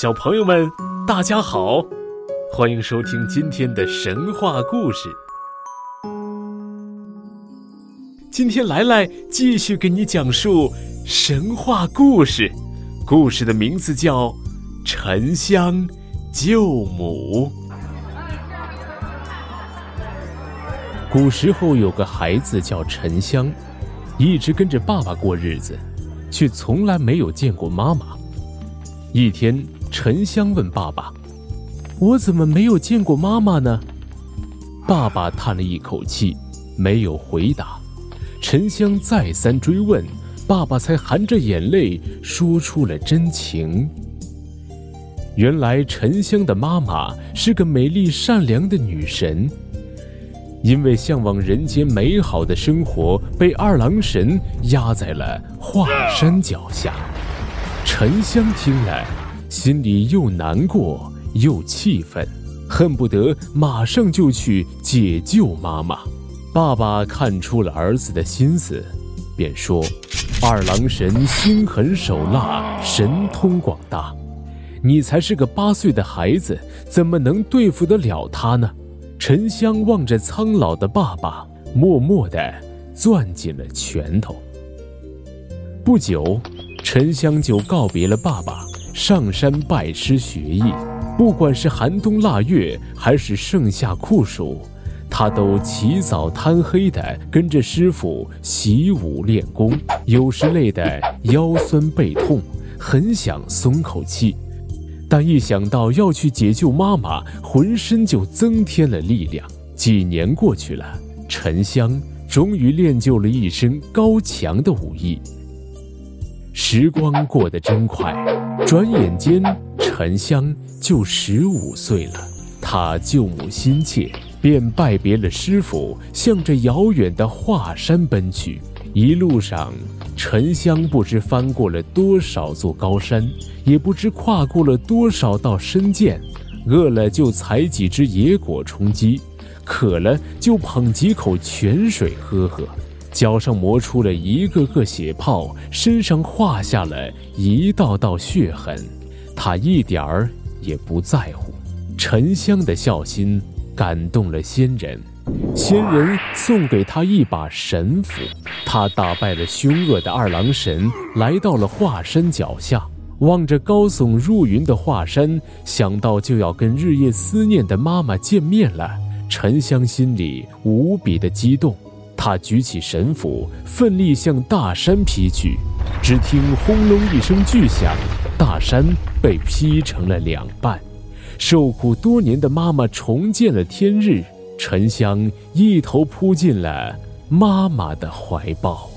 小朋友们，大家好，欢迎收听今天的神话故事。今天来来继续给你讲述神话故事，故事的名字叫《沉香救母》。古时候有个孩子叫沉香，一直跟着爸爸过日子，却从来没有见过妈妈。一天。沉香问爸爸：“我怎么没有见过妈妈呢？”爸爸叹了一口气，没有回答。沉香再三追问，爸爸才含着眼泪说出了真情。原来沉香的妈妈是个美丽善良的女神，因为向往人间美好的生活，被二郎神压在了华山脚下。沉香听了。心里又难过又气愤，恨不得马上就去解救妈妈。爸爸看出了儿子的心思，便说：“二郎神心狠手辣，神通广大，你才是个八岁的孩子，怎么能对付得了他呢？”沉香望着苍老的爸爸，默默地攥紧了拳头。不久，沉香就告别了爸爸。上山拜师学艺，不管是寒冬腊月还是盛夏酷暑，他都起早贪黑的跟着师傅习武练功。有时累得腰酸背痛，很想松口气，但一想到要去解救妈妈，浑身就增添了力量。几年过去了，沉香终于练就了一身高强的武艺。时光过得真快，转眼间沉香就十五岁了。他救母心切，便拜别了师傅，向着遥远的华山奔去。一路上，沉香不知翻过了多少座高山，也不知跨过了多少道深涧。饿了就采几只野果充饥，渴了就捧几口泉水喝喝。脚上磨出了一个个血泡，身上画下了一道道血痕，他一点儿也不在乎。沉香的孝心感动了仙人，仙人送给他一把神斧。他打败了凶恶的二郎神，来到了华山脚下，望着高耸入云的华山，想到就要跟日夜思念的妈妈见面了，沉香心里无比的激动。他举起神斧，奋力向大山劈去。只听轰隆一声巨响，大山被劈成了两半。受苦多年的妈妈重见了天日，沉香一头扑进了妈妈的怀抱。